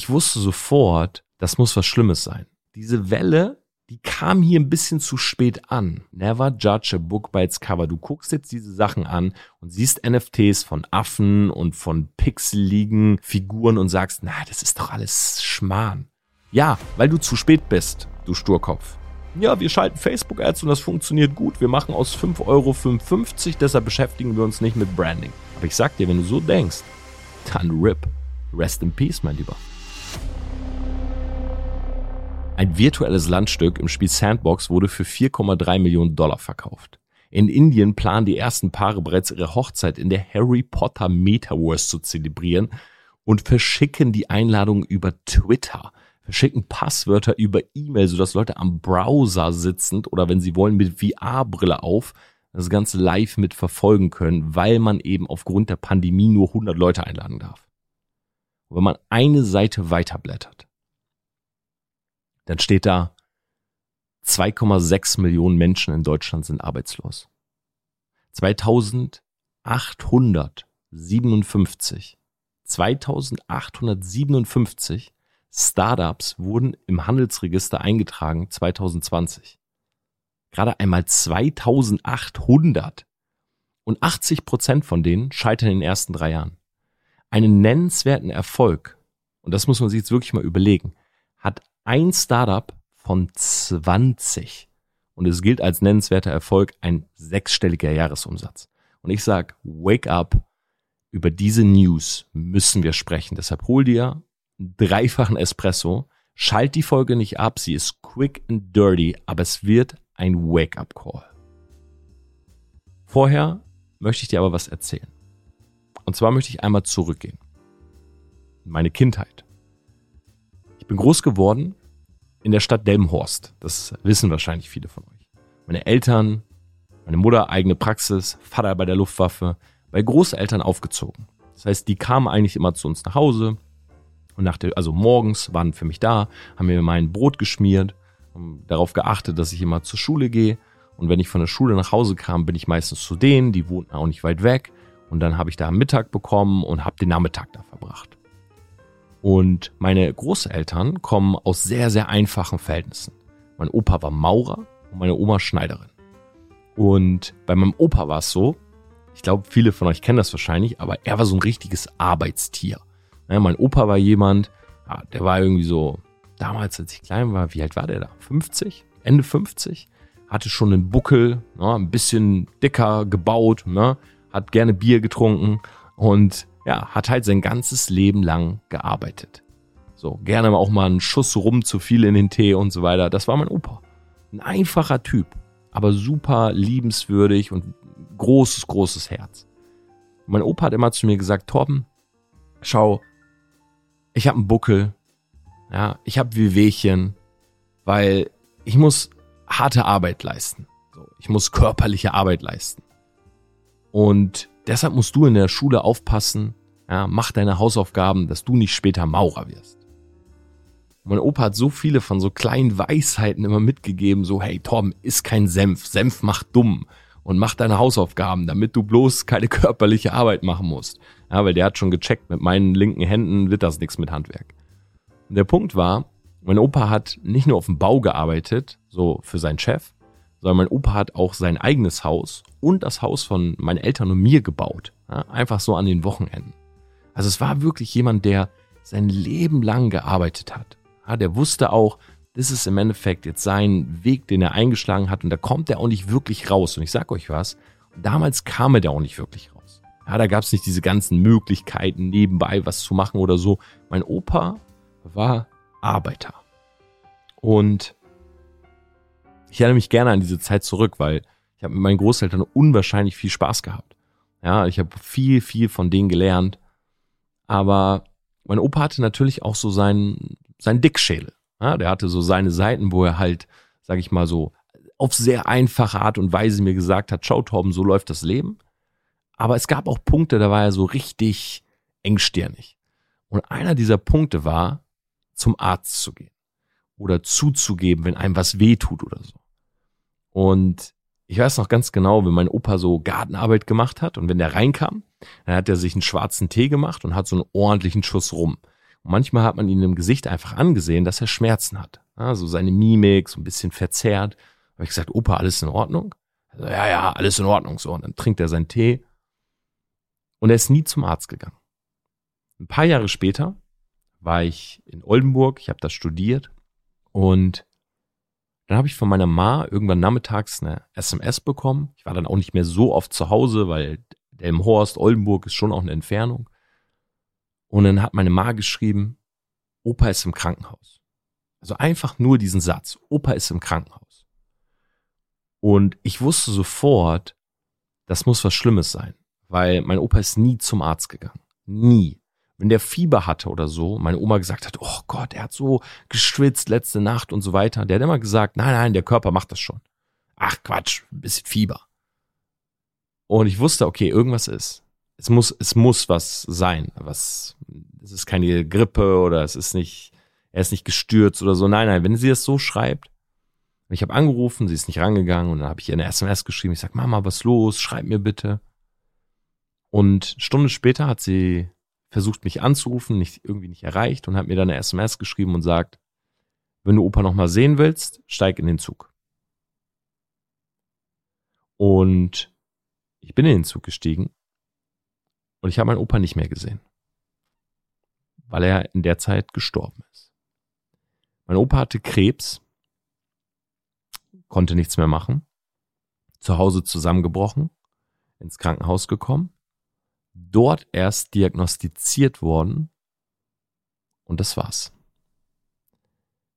ich wusste sofort, das muss was Schlimmes sein. Diese Welle, die kam hier ein bisschen zu spät an. Never judge a book by its cover. Du guckst jetzt diese Sachen an und siehst NFTs von Affen und von pixeligen Figuren und sagst, na, das ist doch alles Schmarrn. Ja, weil du zu spät bist, du Sturkopf. Ja, wir schalten Facebook-Ads und das funktioniert gut. Wir machen aus 5 Euro 55, deshalb beschäftigen wir uns nicht mit Branding. Aber ich sag dir, wenn du so denkst, dann RIP. Rest in Peace, mein Lieber. Ein virtuelles Landstück im Spiel Sandbox wurde für 4,3 Millionen Dollar verkauft. In Indien planen die ersten Paare bereits ihre Hochzeit in der Harry Potter Metaverse zu zelebrieren und verschicken die Einladung über Twitter, verschicken Passwörter über E-Mail, sodass Leute am Browser sitzend oder wenn sie wollen mit VR-Brille auf das Ganze live mit verfolgen können, weil man eben aufgrund der Pandemie nur 100 Leute einladen darf. Und wenn man eine Seite weiterblättert, dann steht da, 2,6 Millionen Menschen in Deutschland sind arbeitslos. 2857, 2857 Startups wurden im Handelsregister eingetragen 2020. Gerade einmal 2800. Und 80 Prozent von denen scheitern in den ersten drei Jahren. Einen nennenswerten Erfolg, und das muss man sich jetzt wirklich mal überlegen, ein Startup von 20. Und es gilt als nennenswerter Erfolg ein sechsstelliger Jahresumsatz. Und ich sag, wake up, über diese News müssen wir sprechen. Deshalb hol dir einen dreifachen Espresso, schalt die Folge nicht ab, sie ist quick and dirty, aber es wird ein Wake-up-Call. Vorher möchte ich dir aber was erzählen. Und zwar möchte ich einmal zurückgehen. Meine Kindheit. Bin groß geworden in der Stadt Delmenhorst. Das wissen wahrscheinlich viele von euch. Meine Eltern, meine Mutter eigene Praxis, Vater bei der Luftwaffe, bei Großeltern aufgezogen. Das heißt, die kamen eigentlich immer zu uns nach Hause und nach der, also morgens waren für mich da, haben mir mein Brot geschmiert, haben darauf geachtet, dass ich immer zur Schule gehe. Und wenn ich von der Schule nach Hause kam, bin ich meistens zu denen, die wohnten auch nicht weit weg. Und dann habe ich da Mittag bekommen und habe den Nachmittag da verbracht. Und meine Großeltern kommen aus sehr, sehr einfachen Verhältnissen. Mein Opa war Maurer und meine Oma Schneiderin. Und bei meinem Opa war es so, ich glaube, viele von euch kennen das wahrscheinlich, aber er war so ein richtiges Arbeitstier. Ja, mein Opa war jemand, ja, der war irgendwie so, damals, als ich klein war, wie alt war der da? 50? Ende 50? Hatte schon einen Buckel, ne, ein bisschen dicker gebaut, ne, hat gerne Bier getrunken und ja, hat halt sein ganzes Leben lang gearbeitet. So, gerne auch mal einen Schuss rum zu viel in den Tee und so weiter. Das war mein Opa. Ein einfacher Typ, aber super liebenswürdig und großes, großes Herz. mein Opa hat immer zu mir gesagt, Torben, schau, ich habe einen Buckel, ja, ich habe Wehwehchen, weil ich muss harte Arbeit leisten. Ich muss körperliche Arbeit leisten. Und Deshalb musst du in der Schule aufpassen, ja, mach deine Hausaufgaben, dass du nicht später Maurer wirst. mein Opa hat so viele von so kleinen Weisheiten immer mitgegeben, so, hey Tom, isst kein Senf, Senf macht dumm und mach deine Hausaufgaben, damit du bloß keine körperliche Arbeit machen musst. Ja, weil der hat schon gecheckt, mit meinen linken Händen wird das nichts mit Handwerk. Und der Punkt war, mein Opa hat nicht nur auf dem Bau gearbeitet, so für seinen Chef, sondern mein Opa hat auch sein eigenes Haus und das Haus von meinen Eltern und mir gebaut. Ja, einfach so an den Wochenenden. Also es war wirklich jemand, der sein Leben lang gearbeitet hat. Ja, der wusste auch, das ist im Endeffekt jetzt sein Weg, den er eingeschlagen hat und da kommt er auch nicht wirklich raus. Und ich sag euch was, damals kam er da auch nicht wirklich raus. Ja, da gab es nicht diese ganzen Möglichkeiten, nebenbei was zu machen oder so. Mein Opa war Arbeiter. Und ich erinnere mich gerne an diese Zeit zurück, weil ich habe mit meinen Großeltern unwahrscheinlich viel Spaß gehabt. Ja, ich habe viel, viel von denen gelernt. Aber mein Opa hatte natürlich auch so seinen, seinen Dickschädel. Ja, der hatte so seine Seiten, wo er halt, sag ich mal so, auf sehr einfache Art und Weise mir gesagt hat, schau Torben, so läuft das Leben. Aber es gab auch Punkte, da war er so richtig engstirnig. Und einer dieser Punkte war, zum Arzt zu gehen. Oder zuzugeben, wenn einem was weh tut oder so. Und ich weiß noch ganz genau, wenn mein Opa so Gartenarbeit gemacht hat und wenn der reinkam, dann hat er sich einen schwarzen Tee gemacht und hat so einen ordentlichen Schuss rum. Und manchmal hat man ihn im Gesicht einfach angesehen, dass er Schmerzen hat. Also seine Mimik so ein bisschen verzerrt. Habe ich gesagt, Opa, alles in Ordnung? Also, ja, ja, alles in Ordnung. So, und dann trinkt er seinen Tee. Und er ist nie zum Arzt gegangen. Ein paar Jahre später war ich in Oldenburg, ich habe da studiert und dann habe ich von meiner Ma irgendwann nachmittags eine SMS bekommen. Ich war dann auch nicht mehr so oft zu Hause, weil Delmhorst, Oldenburg ist schon auch eine Entfernung. Und dann hat meine Ma geschrieben, Opa ist im Krankenhaus. Also einfach nur diesen Satz, Opa ist im Krankenhaus. Und ich wusste sofort, das muss was Schlimmes sein, weil mein Opa ist nie zum Arzt gegangen. Nie wenn der Fieber hatte oder so, meine Oma gesagt hat, oh Gott, er hat so geschwitzt letzte Nacht und so weiter, der hat immer gesagt, nein, nein, der Körper macht das schon. Ach Quatsch, ein bisschen Fieber. Und ich wusste, okay, irgendwas ist. Es muss, es muss was sein. Was, es ist keine Grippe oder es ist nicht, er ist nicht gestürzt oder so. Nein, nein, wenn sie das so schreibt, ich habe angerufen, sie ist nicht rangegangen und dann habe ich ihr eine SMS geschrieben. Ich sag, Mama, was los? Schreib mir bitte. Und Stunde später hat sie versucht mich anzurufen, nicht irgendwie nicht erreicht und hat mir dann eine SMS geschrieben und sagt, wenn du Opa noch mal sehen willst, steig in den Zug. Und ich bin in den Zug gestiegen und ich habe meinen Opa nicht mehr gesehen, weil er in der Zeit gestorben ist. Mein Opa hatte Krebs, konnte nichts mehr machen, zu Hause zusammengebrochen, ins Krankenhaus gekommen dort erst diagnostiziert worden und das war's.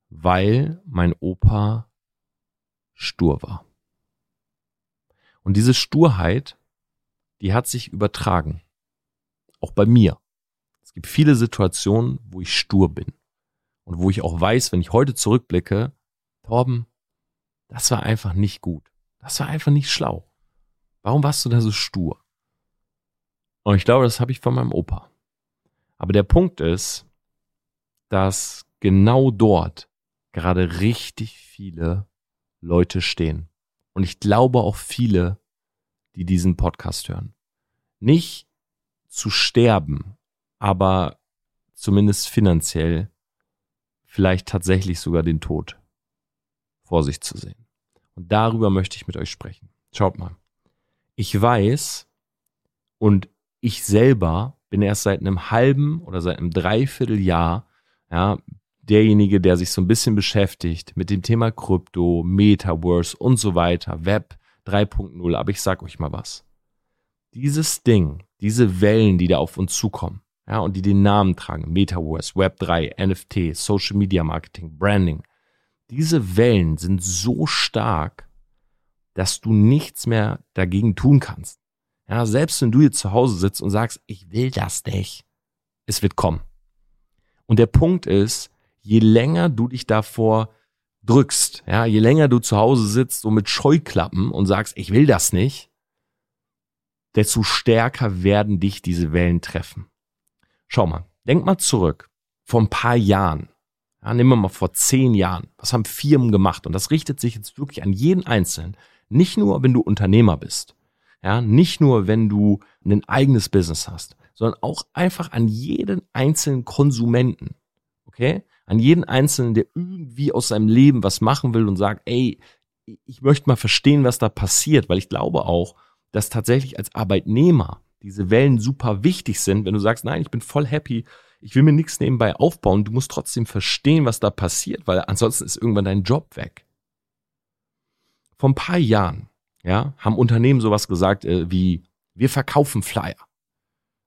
Weil mein Opa stur war. Und diese Sturheit, die hat sich übertragen. Auch bei mir. Es gibt viele Situationen, wo ich stur bin. Und wo ich auch weiß, wenn ich heute zurückblicke, Torben, das war einfach nicht gut. Das war einfach nicht schlau. Warum warst du da so stur? Und ich glaube, das habe ich von meinem Opa. Aber der Punkt ist, dass genau dort gerade richtig viele Leute stehen. Und ich glaube auch viele, die diesen Podcast hören. Nicht zu sterben, aber zumindest finanziell vielleicht tatsächlich sogar den Tod vor sich zu sehen. Und darüber möchte ich mit euch sprechen. Schaut mal. Ich weiß und ich selber bin erst seit einem halben oder seit einem Dreivierteljahr ja, derjenige, der sich so ein bisschen beschäftigt mit dem Thema Krypto, Metaverse und so weiter, Web 3.0. Aber ich sag euch mal was. Dieses Ding, diese Wellen, die da auf uns zukommen, ja, und die den Namen tragen, Metaverse, Web 3, NFT, Social Media Marketing, Branding, diese Wellen sind so stark, dass du nichts mehr dagegen tun kannst. Ja, selbst wenn du jetzt zu Hause sitzt und sagst, ich will das nicht, es wird kommen. Und der Punkt ist, je länger du dich davor drückst, ja, je länger du zu Hause sitzt so mit Scheuklappen und sagst, ich will das nicht, desto stärker werden dich diese Wellen treffen. Schau mal, denk mal zurück. Vor ein paar Jahren, ja, nehmen wir mal vor zehn Jahren, was haben Firmen gemacht? Und das richtet sich jetzt wirklich an jeden Einzelnen. Nicht nur, wenn du Unternehmer bist, ja, nicht nur, wenn du ein eigenes Business hast, sondern auch einfach an jeden einzelnen Konsumenten. Okay? An jeden einzelnen, der irgendwie aus seinem Leben was machen will und sagt, ey, ich möchte mal verstehen, was da passiert, weil ich glaube auch, dass tatsächlich als Arbeitnehmer diese Wellen super wichtig sind, wenn du sagst, nein, ich bin voll happy, ich will mir nichts nebenbei aufbauen, du musst trotzdem verstehen, was da passiert, weil ansonsten ist irgendwann dein Job weg. Vor ein paar Jahren ja, haben Unternehmen sowas gesagt äh, wie, wir verkaufen Flyer.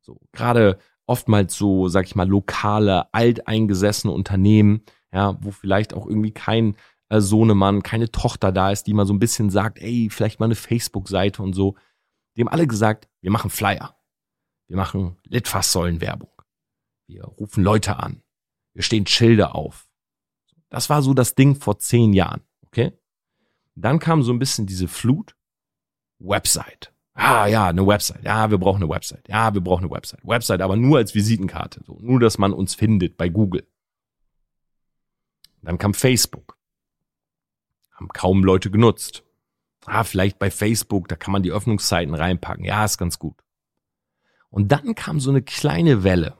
So, gerade oftmals so, sag ich mal, lokale, alteingesessene Unternehmen, ja, wo vielleicht auch irgendwie kein äh, Sohnemann, keine Tochter da ist, die mal so ein bisschen sagt, ey, vielleicht mal eine Facebook-Seite und so. Die haben alle gesagt, wir machen Flyer. Wir machen Litfaßsäulenwerbung. Wir rufen Leute an. Wir stehen Schilder auf. Das war so das Ding vor zehn Jahren, okay? Dann kam so ein bisschen diese Flut Website. Ah ja, eine Website. Ja, wir brauchen eine Website. Ja, wir brauchen eine Website. Website, aber nur als Visitenkarte. So, nur, dass man uns findet bei Google. Dann kam Facebook. Haben kaum Leute genutzt. Ah, vielleicht bei Facebook, da kann man die Öffnungszeiten reinpacken. Ja, ist ganz gut. Und dann kam so eine kleine Welle.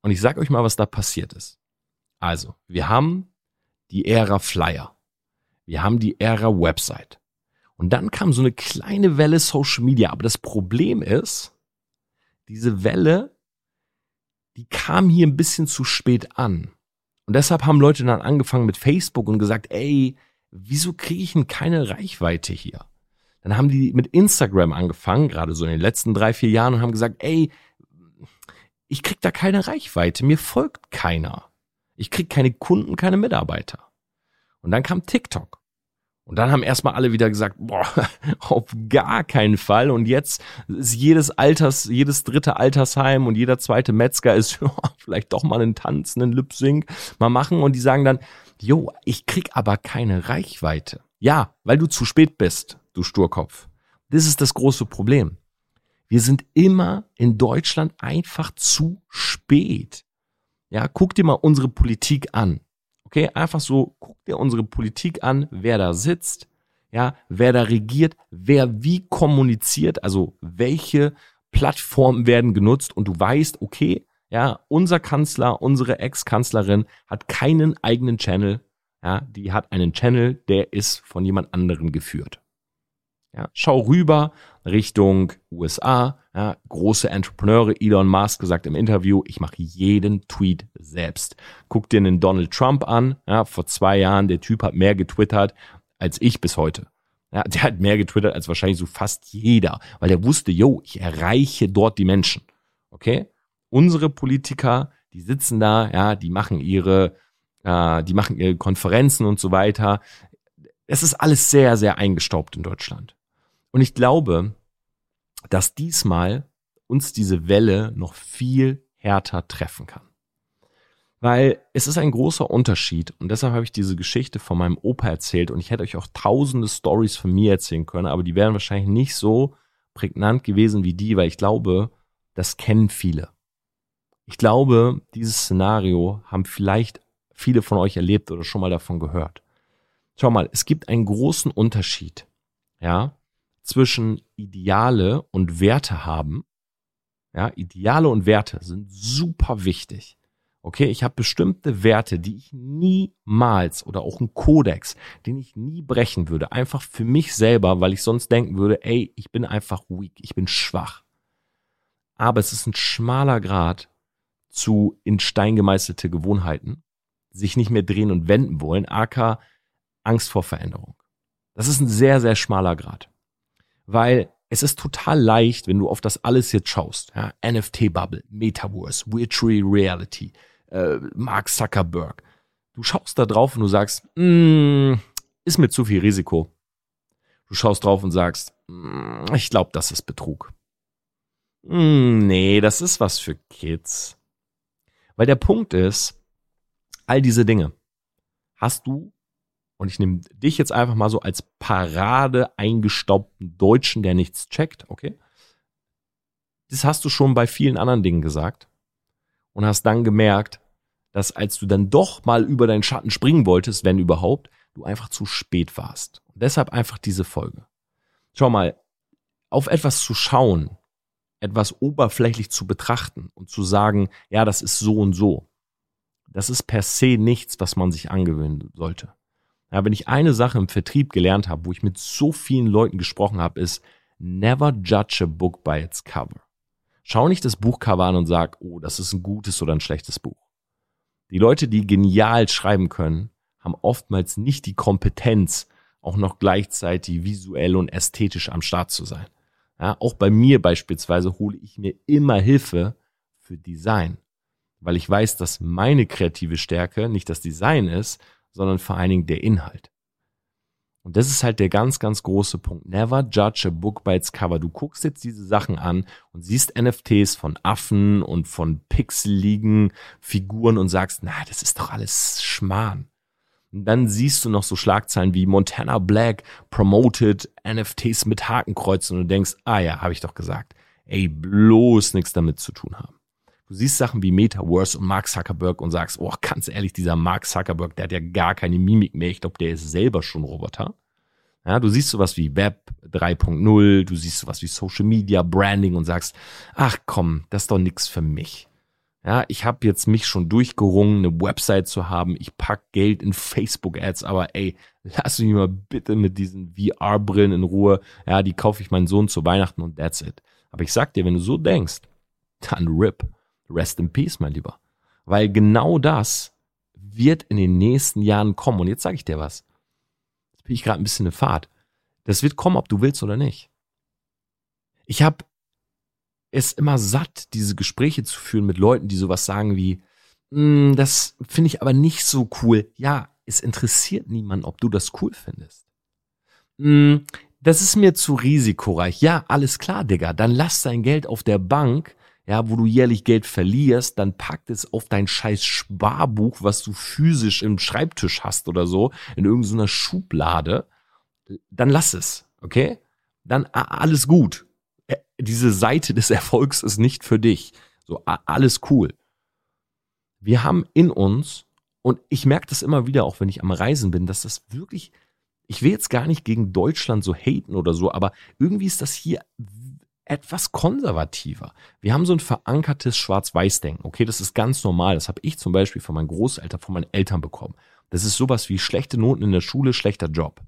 Und ich sag euch mal, was da passiert ist. Also, wir haben die Ära Flyer. Wir haben die Ära Website. Und dann kam so eine kleine Welle Social Media. Aber das Problem ist, diese Welle, die kam hier ein bisschen zu spät an. Und deshalb haben Leute dann angefangen mit Facebook und gesagt, ey, wieso kriege ich denn keine Reichweite hier? Dann haben die mit Instagram angefangen, gerade so in den letzten drei, vier Jahren und haben gesagt, ey, ich krieg da keine Reichweite, mir folgt keiner. Ich krieg keine Kunden, keine Mitarbeiter. Und dann kam TikTok. Und dann haben erstmal alle wieder gesagt, boah, auf gar keinen Fall. Und jetzt ist jedes Alters, jedes dritte Altersheim und jeder zweite Metzger ist oh, vielleicht doch mal einen Tanz, einen Lip Sync mal machen. Und die sagen dann, jo, ich krieg aber keine Reichweite. Ja, weil du zu spät bist, du Sturkopf. Das ist das große Problem. Wir sind immer in Deutschland einfach zu spät. Ja, guck dir mal unsere Politik an. Okay, einfach so, guck dir unsere Politik an, wer da sitzt, ja, wer da regiert, wer wie kommuniziert, also welche Plattformen werden genutzt und du weißt, okay, ja, unser Kanzler, unsere Ex-Kanzlerin hat keinen eigenen Channel, ja, die hat einen Channel, der ist von jemand anderem geführt. Ja, schau rüber Richtung USA. Ja, große Entrepreneure, Elon Musk gesagt im Interview, ich mache jeden Tweet selbst. Guck dir einen Donald Trump an. Ja, vor zwei Jahren, der Typ hat mehr getwittert als ich bis heute. Ja, der hat mehr getwittert als wahrscheinlich so fast jeder, weil er wusste, yo, ich erreiche dort die Menschen. Okay? Unsere Politiker, die sitzen da, ja, die machen ihre, äh, die machen ihre Konferenzen und so weiter. Es ist alles sehr, sehr eingestaubt in Deutschland. Und ich glaube, dass diesmal uns diese Welle noch viel härter treffen kann. Weil es ist ein großer Unterschied und deshalb habe ich diese Geschichte von meinem Opa erzählt und ich hätte euch auch tausende Stories von mir erzählen können, aber die wären wahrscheinlich nicht so prägnant gewesen wie die, weil ich glaube, das kennen viele. Ich glaube, dieses Szenario haben vielleicht viele von euch erlebt oder schon mal davon gehört. Schau mal, es gibt einen großen Unterschied, ja, zwischen Ideale und Werte haben. Ja, Ideale und Werte sind super wichtig. Okay, ich habe bestimmte Werte, die ich niemals oder auch einen Kodex, den ich nie brechen würde, einfach für mich selber, weil ich sonst denken würde, ey, ich bin einfach weak, ich bin schwach. Aber es ist ein schmaler Grad zu in Stein gemeißelte Gewohnheiten, sich nicht mehr drehen und wenden wollen, aka Angst vor Veränderung. Das ist ein sehr, sehr schmaler Grad weil es ist total leicht, wenn du auf das alles jetzt schaust. Ja, NFT-Bubble, Metaverse, Virtual Reality, äh, Mark Zuckerberg. Du schaust da drauf und du sagst, mm, ist mir zu viel Risiko. Du schaust drauf und sagst, mm, ich glaube, das ist Betrug. Mm, nee, das ist was für Kids. Weil der Punkt ist, all diese Dinge hast du und ich nehme dich jetzt einfach mal so als Parade eingestaubten Deutschen, der nichts checkt, okay? Das hast du schon bei vielen anderen Dingen gesagt und hast dann gemerkt, dass als du dann doch mal über deinen Schatten springen wolltest, wenn überhaupt, du einfach zu spät warst. Und deshalb einfach diese Folge. Schau mal, auf etwas zu schauen, etwas oberflächlich zu betrachten und zu sagen, ja, das ist so und so, das ist per se nichts, was man sich angewöhnen sollte. Ja, wenn ich eine Sache im Vertrieb gelernt habe, wo ich mit so vielen Leuten gesprochen habe, ist never judge a book by its cover. Schau nicht das Buchcover an und sag, oh, das ist ein gutes oder ein schlechtes Buch. Die Leute, die genial schreiben können, haben oftmals nicht die Kompetenz, auch noch gleichzeitig visuell und ästhetisch am Start zu sein. Ja, auch bei mir beispielsweise hole ich mir immer Hilfe für Design, weil ich weiß, dass meine kreative Stärke nicht das Design ist, sondern vor allen Dingen der Inhalt. Und das ist halt der ganz, ganz große Punkt. Never judge a book by its cover. Du guckst jetzt diese Sachen an und siehst NFTs von Affen und von pixeligen Figuren und sagst, na, das ist doch alles Schmarrn. Und dann siehst du noch so Schlagzeilen wie Montana Black promoted NFTs mit Hakenkreuzen und du denkst, ah ja, habe ich doch gesagt. Ey, bloß nichts damit zu tun haben. Du siehst Sachen wie Metaverse und Mark Zuckerberg und sagst, oh, ganz ehrlich, dieser Mark Zuckerberg, der hat ja gar keine Mimik mehr. Ich glaube, der ist selber schon Roboter. Ja, du siehst sowas wie Web 3.0, du siehst sowas wie Social Media, Branding und sagst, ach komm, das ist doch nix für mich. Ja, ich habe jetzt mich schon durchgerungen, eine Website zu haben. Ich pack Geld in Facebook-Ads, aber ey, lass mich mal bitte mit diesen VR-Brillen in Ruhe. Ja, die kaufe ich meinen Sohn zu Weihnachten und that's it. Aber ich sag dir, wenn du so denkst, dann RIP. Rest in Peace, mein Lieber. Weil genau das wird in den nächsten Jahren kommen. Und jetzt sage ich dir was. Jetzt bin ich gerade ein bisschen eine Fahrt. Das wird kommen, ob du willst oder nicht. Ich habe es immer satt, diese Gespräche zu führen mit Leuten, die sowas sagen wie, mm, das finde ich aber nicht so cool. Ja, es interessiert niemand, ob du das cool findest. Mm, das ist mir zu risikoreich. Ja, alles klar, Digga. Dann lass dein Geld auf der Bank, ja, wo du jährlich Geld verlierst, dann pack es auf dein scheiß Sparbuch, was du physisch im Schreibtisch hast oder so, in irgendeiner Schublade. Dann lass es, okay? Dann alles gut diese Seite des Erfolgs ist nicht für dich. So, alles cool. Wir haben in uns, und ich merke das immer wieder, auch wenn ich am Reisen bin, dass das wirklich, ich will jetzt gar nicht gegen Deutschland so haten oder so, aber irgendwie ist das hier etwas konservativer. Wir haben so ein verankertes Schwarz-Weiß-Denken. Okay, das ist ganz normal. Das habe ich zum Beispiel von meinen Großeltern, von meinen Eltern bekommen. Das ist sowas wie schlechte Noten in der Schule, schlechter Job.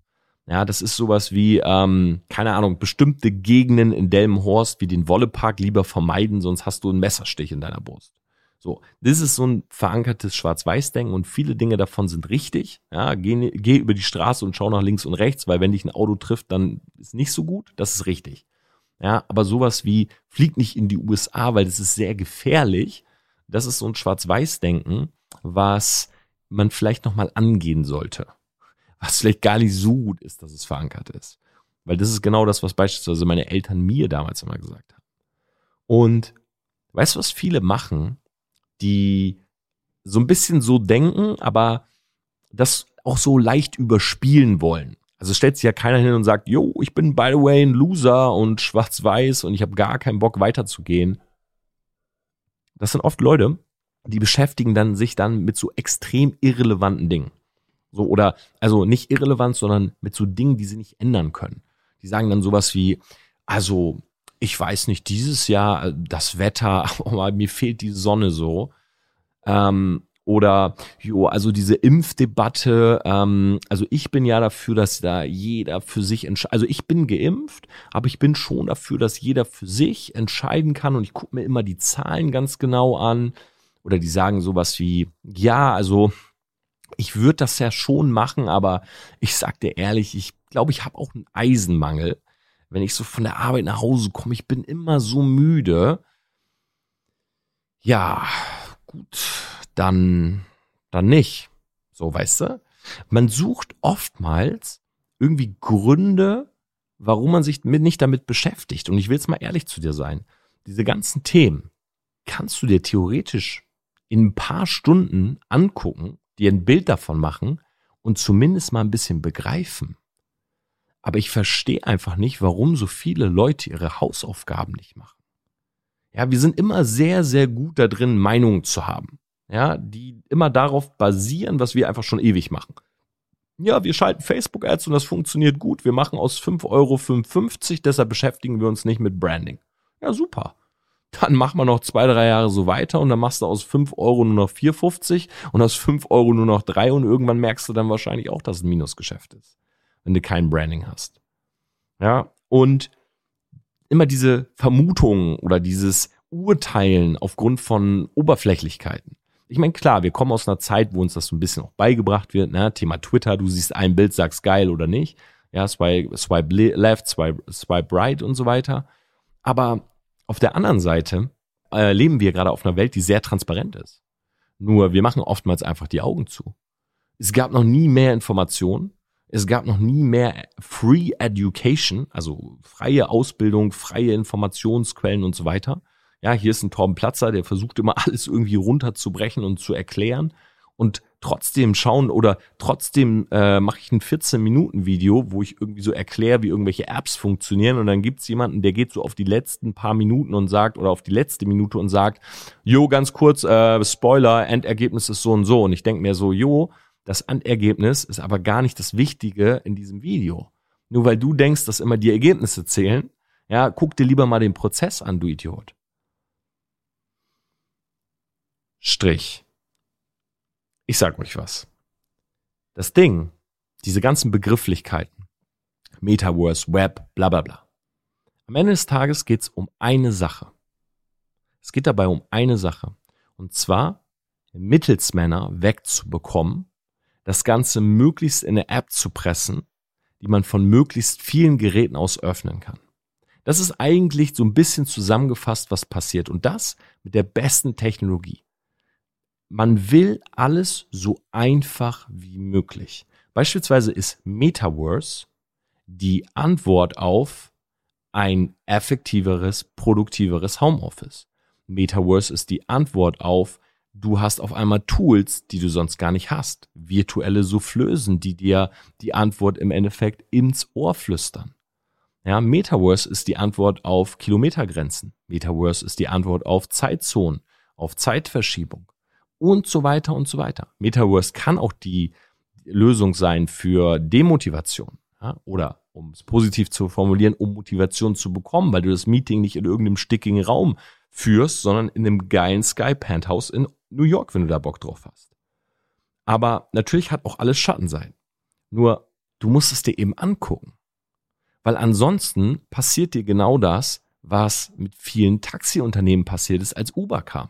Ja, das ist sowas wie, ähm, keine Ahnung, bestimmte Gegenden in Delmenhorst wie den Wollepark lieber vermeiden, sonst hast du einen Messerstich in deiner Brust. So, das ist so ein verankertes Schwarz-Weiß-Denken und viele Dinge davon sind richtig. Ja, geh, geh über die Straße und schau nach links und rechts, weil wenn dich ein Auto trifft, dann ist nicht so gut. Das ist richtig. Ja, aber sowas wie flieg nicht in die USA, weil das ist sehr gefährlich. Das ist so ein Schwarz-Weiß-Denken, was man vielleicht nochmal angehen sollte was vielleicht gar nicht so gut ist, dass es verankert ist. Weil das ist genau das, was beispielsweise meine Eltern mir damals immer gesagt haben. Und weißt du, was viele machen, die so ein bisschen so denken, aber das auch so leicht überspielen wollen. Also stellt sich ja keiner hin und sagt, yo, ich bin by the way ein Loser und schwarz-weiß und ich habe gar keinen Bock weiterzugehen. Das sind oft Leute, die beschäftigen dann sich dann mit so extrem irrelevanten Dingen. So, oder, also nicht irrelevant, sondern mit so Dingen, die sie nicht ändern können. Die sagen dann sowas wie, also, ich weiß nicht, dieses Jahr äh, das Wetter, aber mir fehlt die Sonne so. Ähm, oder, jo, also diese Impfdebatte, ähm, also ich bin ja dafür, dass da jeder für sich entscheidet. Also ich bin geimpft, aber ich bin schon dafür, dass jeder für sich entscheiden kann und ich gucke mir immer die Zahlen ganz genau an. Oder die sagen sowas wie, ja, also ich würde das ja schon machen, aber ich sag dir ehrlich, ich glaube, ich habe auch einen Eisenmangel. Wenn ich so von der Arbeit nach Hause komme, ich bin immer so müde. Ja, gut, dann, dann nicht. So, weißt du? Man sucht oftmals irgendwie Gründe, warum man sich mit, nicht damit beschäftigt. Und ich will jetzt mal ehrlich zu dir sein. Diese ganzen Themen kannst du dir theoretisch in ein paar Stunden angucken dir ein Bild davon machen und zumindest mal ein bisschen begreifen. Aber ich verstehe einfach nicht, warum so viele Leute ihre Hausaufgaben nicht machen. Ja, wir sind immer sehr, sehr gut da drin, Meinungen zu haben. Ja, die immer darauf basieren, was wir einfach schon ewig machen. Ja, wir schalten Facebook-Ads und das funktioniert gut. Wir machen aus 5,55 Euro, deshalb beschäftigen wir uns nicht mit Branding. Ja, super dann mach mal noch zwei, drei Jahre so weiter und dann machst du aus fünf Euro nur noch 4,50 und aus fünf Euro nur noch drei und irgendwann merkst du dann wahrscheinlich auch, dass es ein Minusgeschäft ist, wenn du kein Branding hast. Ja, und immer diese Vermutungen oder dieses Urteilen aufgrund von Oberflächlichkeiten. Ich meine, klar, wir kommen aus einer Zeit, wo uns das so ein bisschen auch beigebracht wird, ne? Thema Twitter, du siehst ein Bild, sagst geil oder nicht. Ja, swipe, swipe left, swipe, swipe right und so weiter. Aber auf der anderen Seite äh, leben wir gerade auf einer Welt, die sehr transparent ist. Nur wir machen oftmals einfach die Augen zu. Es gab noch nie mehr Informationen. Es gab noch nie mehr Free Education, also freie Ausbildung, freie Informationsquellen und so weiter. Ja, hier ist ein Torben Platzer, der versucht immer alles irgendwie runterzubrechen und zu erklären und trotzdem schauen oder trotzdem äh, mache ich ein 14-Minuten-Video, wo ich irgendwie so erkläre, wie irgendwelche Apps funktionieren und dann gibt's jemanden, der geht so auf die letzten paar Minuten und sagt oder auf die letzte Minute und sagt, jo, ganz kurz, äh, Spoiler, Endergebnis ist so und so und ich denk mir so, jo, das Endergebnis ist aber gar nicht das Wichtige in diesem Video. Nur weil du denkst, dass immer die Ergebnisse zählen, ja, guck dir lieber mal den Prozess an, du Idiot. Strich. Ich sag euch was. Das Ding, diese ganzen Begrifflichkeiten, Metaverse, Web, bla bla bla. Am Ende des Tages geht es um eine Sache. Es geht dabei um eine Sache. Und zwar Mittelsmänner wegzubekommen, das Ganze möglichst in eine App zu pressen, die man von möglichst vielen Geräten aus öffnen kann. Das ist eigentlich so ein bisschen zusammengefasst, was passiert. Und das mit der besten Technologie. Man will alles so einfach wie möglich. Beispielsweise ist Metaverse die Antwort auf ein effektiveres, produktiveres Homeoffice. Metaverse ist die Antwort auf Du hast auf einmal Tools, die du sonst gar nicht hast. Virtuelle Soufflösen, die dir die Antwort im Endeffekt ins Ohr flüstern. Ja, Metaverse ist die Antwort auf Kilometergrenzen. Metaverse ist die Antwort auf Zeitzonen, auf Zeitverschiebung und so weiter und so weiter. Metaverse kann auch die Lösung sein für Demotivation ja, oder um es positiv zu formulieren, um Motivation zu bekommen, weil du das Meeting nicht in irgendeinem stickigen Raum führst, sondern in einem geilen Sky Penthouse in New York, wenn du da Bock drauf hast. Aber natürlich hat auch alles Schattenseiten. Nur, du musst es dir eben angucken. Weil ansonsten passiert dir genau das, was mit vielen Taxiunternehmen passiert ist, als Uber kam.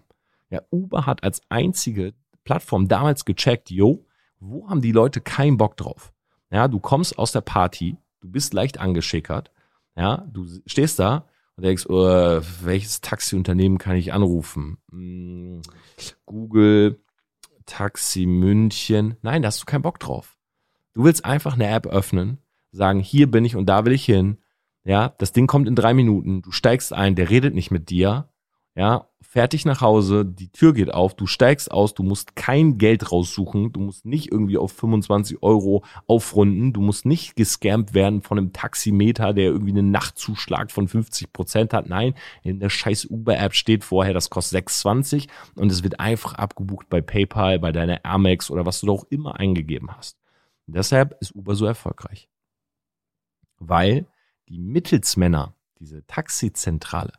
Ja, Uber hat als einzige Plattform damals gecheckt, yo, wo haben die Leute keinen Bock drauf? Ja, du kommst aus der Party, du bist leicht angeschickert, ja, du stehst da und denkst, oh, welches Taxiunternehmen kann ich anrufen? Hm, Google, Taxi München. Nein, da hast du keinen Bock drauf. Du willst einfach eine App öffnen, sagen, hier bin ich und da will ich hin. Ja, das Ding kommt in drei Minuten. Du steigst ein, der redet nicht mit dir. Ja, fertig nach Hause, die Tür geht auf, du steigst aus, du musst kein Geld raussuchen, du musst nicht irgendwie auf 25 Euro aufrunden, du musst nicht gescampt werden von einem Taximeter, der irgendwie einen Nachtzuschlag von 50 Prozent hat. Nein, in der scheiß Uber-App steht vorher, das kostet 6,20 und es wird einfach abgebucht bei PayPal, bei deiner Amex oder was du da auch immer eingegeben hast. Und deshalb ist Uber so erfolgreich. Weil die Mittelsmänner, diese Taxizentrale,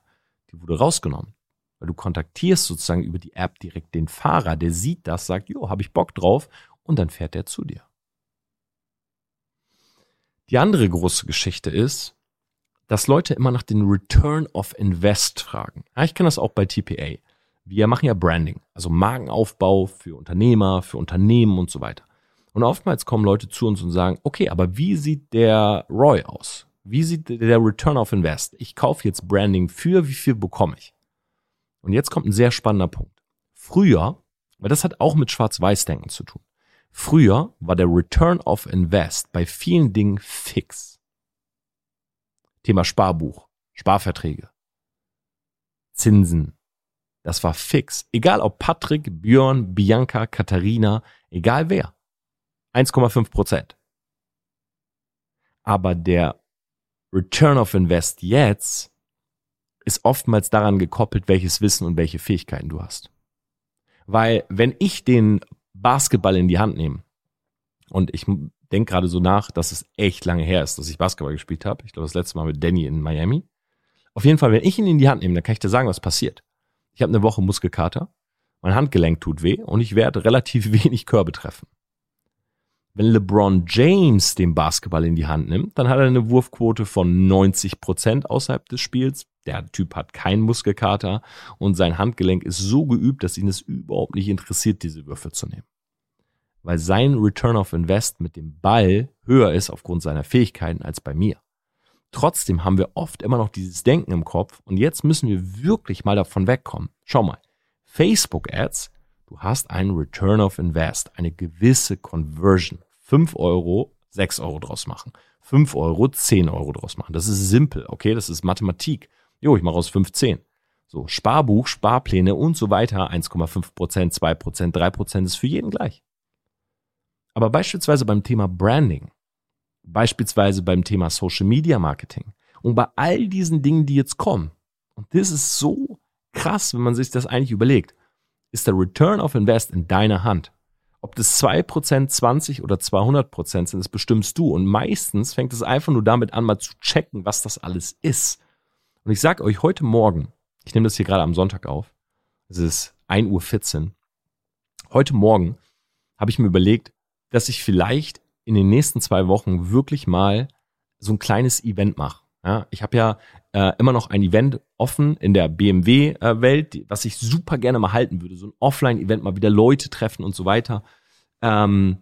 die wurde rausgenommen weil du kontaktierst sozusagen über die App direkt den Fahrer, der sieht das, sagt, jo, habe ich Bock drauf und dann fährt er zu dir. Die andere große Geschichte ist, dass Leute immer nach den Return of Invest fragen. Ja, ich kenne das auch bei TPA. Wir machen ja Branding, also Markenaufbau für Unternehmer, für Unternehmen und so weiter. Und oftmals kommen Leute zu uns und sagen, okay, aber wie sieht der ROI aus? Wie sieht der Return of Invest? Ich kaufe jetzt Branding für, wie viel bekomme ich? Und jetzt kommt ein sehr spannender Punkt. Früher, weil das hat auch mit Schwarz-Weiß-Denken zu tun. Früher war der Return of Invest bei vielen Dingen fix. Thema Sparbuch, Sparverträge, Zinsen. Das war fix. Egal ob Patrick, Björn, Bianca, Katharina, egal wer. 1,5 Prozent. Aber der Return of Invest jetzt ist oftmals daran gekoppelt, welches Wissen und welche Fähigkeiten du hast. Weil wenn ich den Basketball in die Hand nehme, und ich denke gerade so nach, dass es echt lange her ist, dass ich Basketball gespielt habe. Ich glaube, das letzte Mal mit Danny in Miami. Auf jeden Fall, wenn ich ihn in die Hand nehme, dann kann ich dir sagen, was passiert. Ich habe eine Woche Muskelkater, mein Handgelenk tut weh und ich werde relativ wenig Körbe treffen. Wenn LeBron James den Basketball in die Hand nimmt, dann hat er eine Wurfquote von 90 Prozent außerhalb des Spiels. Der Typ hat keinen Muskelkater und sein Handgelenk ist so geübt, dass ihn es überhaupt nicht interessiert, diese Würfe zu nehmen. Weil sein Return of Invest mit dem Ball höher ist aufgrund seiner Fähigkeiten als bei mir. Trotzdem haben wir oft immer noch dieses Denken im Kopf und jetzt müssen wir wirklich mal davon wegkommen. Schau mal, Facebook Ads Du hast einen Return of Invest, eine gewisse Conversion. 5 Euro, 6 Euro draus machen. 5 Euro, 10 Euro draus machen. Das ist simpel, okay? Das ist Mathematik. Jo, ich mache aus 15. So, Sparbuch, Sparpläne und so weiter. 1,5 Prozent, 2 Prozent, 3 Prozent ist für jeden gleich. Aber beispielsweise beim Thema Branding, beispielsweise beim Thema Social Media Marketing und bei all diesen Dingen, die jetzt kommen, und das ist so krass, wenn man sich das eigentlich überlegt ist der Return of Invest in deiner Hand. Ob das 2%, 20 oder 200% sind, das bestimmst du. Und meistens fängt es einfach nur damit an, mal zu checken, was das alles ist. Und ich sage euch heute Morgen, ich nehme das hier gerade am Sonntag auf, es ist 1.14 Uhr, Heute Morgen habe ich mir überlegt, dass ich vielleicht in den nächsten zwei Wochen wirklich mal so ein kleines Event mache. Ja, ich habe ja äh, immer noch ein Event offen in der BMW-Welt, äh, was ich super gerne mal halten würde. So ein Offline-Event, mal wieder Leute treffen und so weiter. Ähm,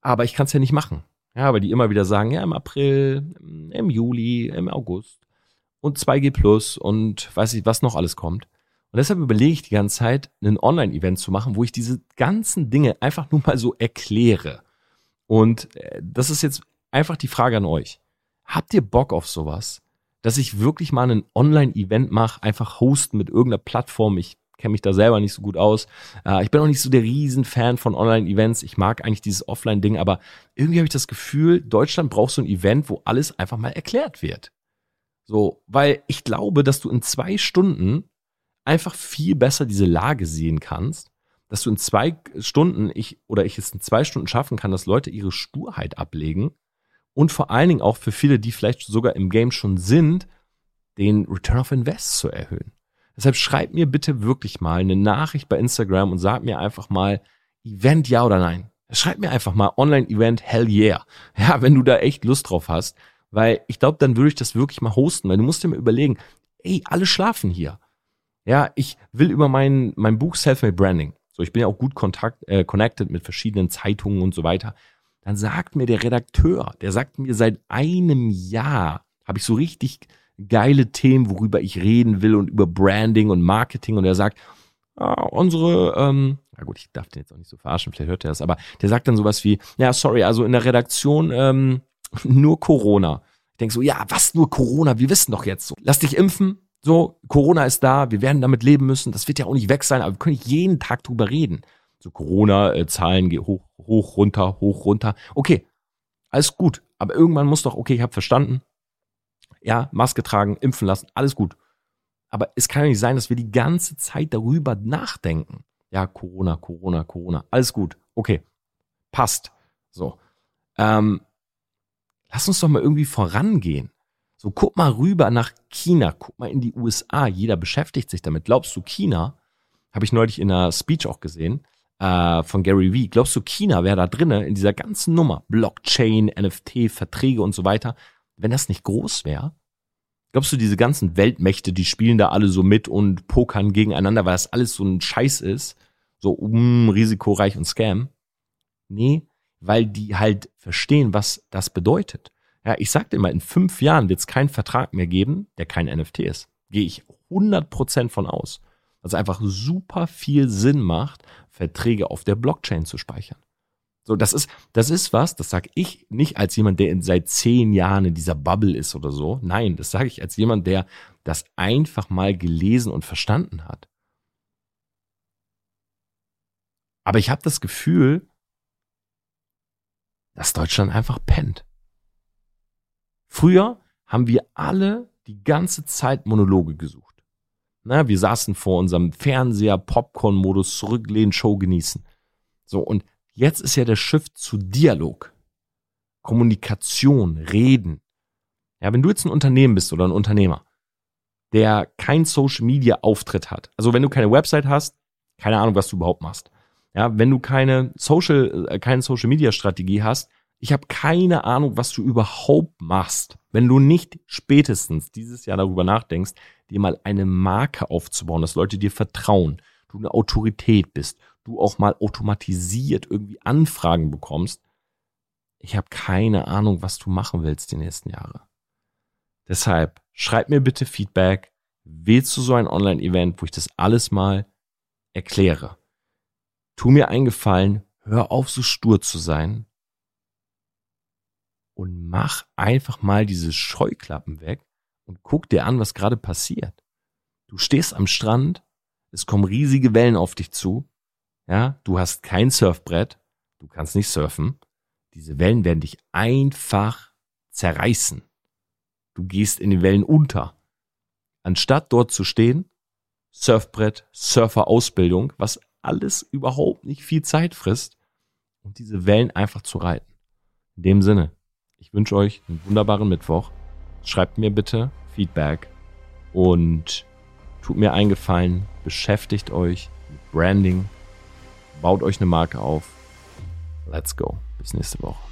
aber ich kann es ja nicht machen. Ja, weil die immer wieder sagen, ja, im April, im Juli, im August und 2G Plus und weiß ich, was noch alles kommt. Und deshalb überlege ich die ganze Zeit, ein Online-Event zu machen, wo ich diese ganzen Dinge einfach nur mal so erkläre. Und äh, das ist jetzt einfach die Frage an euch. Habt ihr Bock auf sowas? Dass ich wirklich mal ein Online-Event mache, einfach hosten mit irgendeiner Plattform. Ich kenne mich da selber nicht so gut aus. Äh, ich bin auch nicht so der Riesenfan von Online-Events. Ich mag eigentlich dieses Offline-Ding, aber irgendwie habe ich das Gefühl, Deutschland braucht so ein Event, wo alles einfach mal erklärt wird. So, weil ich glaube, dass du in zwei Stunden einfach viel besser diese Lage sehen kannst, dass du in zwei Stunden ich oder ich es in zwei Stunden schaffen kann, dass Leute ihre Sturheit ablegen und vor allen Dingen auch für viele, die vielleicht sogar im Game schon sind, den Return of Invest zu erhöhen. Deshalb schreib mir bitte wirklich mal eine Nachricht bei Instagram und sag mir einfach mal, Event ja oder nein. Schreib mir einfach mal Online-Event, hell yeah. Ja, wenn du da echt Lust drauf hast. Weil ich glaube, dann würde ich das wirklich mal hosten, weil du musst dir mal überlegen, ey, alle schlafen hier. Ja, ich will über mein, mein Buch Self-Made Branding, so ich bin ja auch gut kontakt, äh, connected mit verschiedenen Zeitungen und so weiter, dann sagt mir der Redakteur, der sagt mir seit einem Jahr, habe ich so richtig geile Themen, worüber ich reden will und über Branding und Marketing und er sagt, ah, unsere, ähm, na gut, ich darf den jetzt auch nicht so verarschen, vielleicht hört er das, aber der sagt dann sowas wie, ja, sorry, also in der Redaktion ähm, nur Corona. Ich denke so, ja, was nur Corona? Wir wissen doch jetzt so. Lass dich impfen. So, Corona ist da, wir werden damit leben müssen. Das wird ja auch nicht weg sein, aber wir können jeden Tag drüber reden. So Corona-Zahlen gehen hoch, hoch, runter, hoch, runter. Okay, alles gut. Aber irgendwann muss doch, okay, ich habe verstanden. Ja, Maske tragen, impfen lassen, alles gut. Aber es kann ja nicht sein, dass wir die ganze Zeit darüber nachdenken. Ja, Corona, Corona, Corona, alles gut. Okay, passt. So. Ähm, Lass uns doch mal irgendwie vorangehen. So, guck mal rüber nach China, guck mal in die USA. Jeder beschäftigt sich damit. Glaubst du, China, habe ich neulich in einer Speech auch gesehen, äh, von Gary Vee, glaubst du, China wäre da drinnen in dieser ganzen Nummer, Blockchain, NFT, Verträge und so weiter, wenn das nicht groß wäre? Glaubst du, diese ganzen Weltmächte, die spielen da alle so mit und pokern gegeneinander, weil das alles so ein Scheiß ist? So um risikoreich und Scam? Nee, weil die halt verstehen, was das bedeutet. Ja, ich sagte immer, in fünf Jahren wird es keinen Vertrag mehr geben, der kein NFT ist. Gehe ich 100% von aus. Es einfach super viel Sinn macht, Verträge auf der Blockchain zu speichern. So, das ist, das ist was, das sage ich nicht als jemand, der in, seit zehn Jahren in dieser Bubble ist oder so. Nein, das sage ich als jemand, der das einfach mal gelesen und verstanden hat. Aber ich habe das Gefühl, dass Deutschland einfach pennt. Früher haben wir alle die ganze Zeit Monologe gesucht. Na, wir saßen vor unserem Fernseher, Popcorn-Modus, zurücklehnen, Show genießen. So, und jetzt ist ja der Shift zu Dialog. Kommunikation, Reden. Ja, wenn du jetzt ein Unternehmen bist oder ein Unternehmer, der kein Social Media Auftritt hat, also wenn du keine Website hast, keine Ahnung, was du überhaupt machst. Ja, wenn du keine Social, äh, keine Social Media Strategie hast, ich habe keine Ahnung, was du überhaupt machst, wenn du nicht spätestens dieses Jahr darüber nachdenkst, dir mal eine Marke aufzubauen, dass Leute dir vertrauen, du eine Autorität bist, du auch mal automatisiert irgendwie Anfragen bekommst. Ich habe keine Ahnung, was du machen willst die nächsten Jahre. Deshalb schreib mir bitte Feedback. Willst du so ein Online-Event, wo ich das alles mal erkläre? Tu mir einen Gefallen, hör auf, so stur zu sein und mach einfach mal diese Scheuklappen weg und guck dir an, was gerade passiert. Du stehst am Strand, es kommen riesige Wellen auf dich zu, ja, du hast kein Surfbrett, du kannst nicht surfen, diese Wellen werden dich einfach zerreißen. Du gehst in die Wellen unter. Anstatt dort zu stehen, Surfbrett, Surferausbildung, was alles überhaupt nicht viel Zeit frisst und diese Wellen einfach zu reiten. In dem Sinne, ich wünsche euch einen wunderbaren Mittwoch. Schreibt mir bitte Feedback und tut mir einen Gefallen, beschäftigt euch mit Branding baut euch eine Marke auf. Let's go. Bis nächste Woche.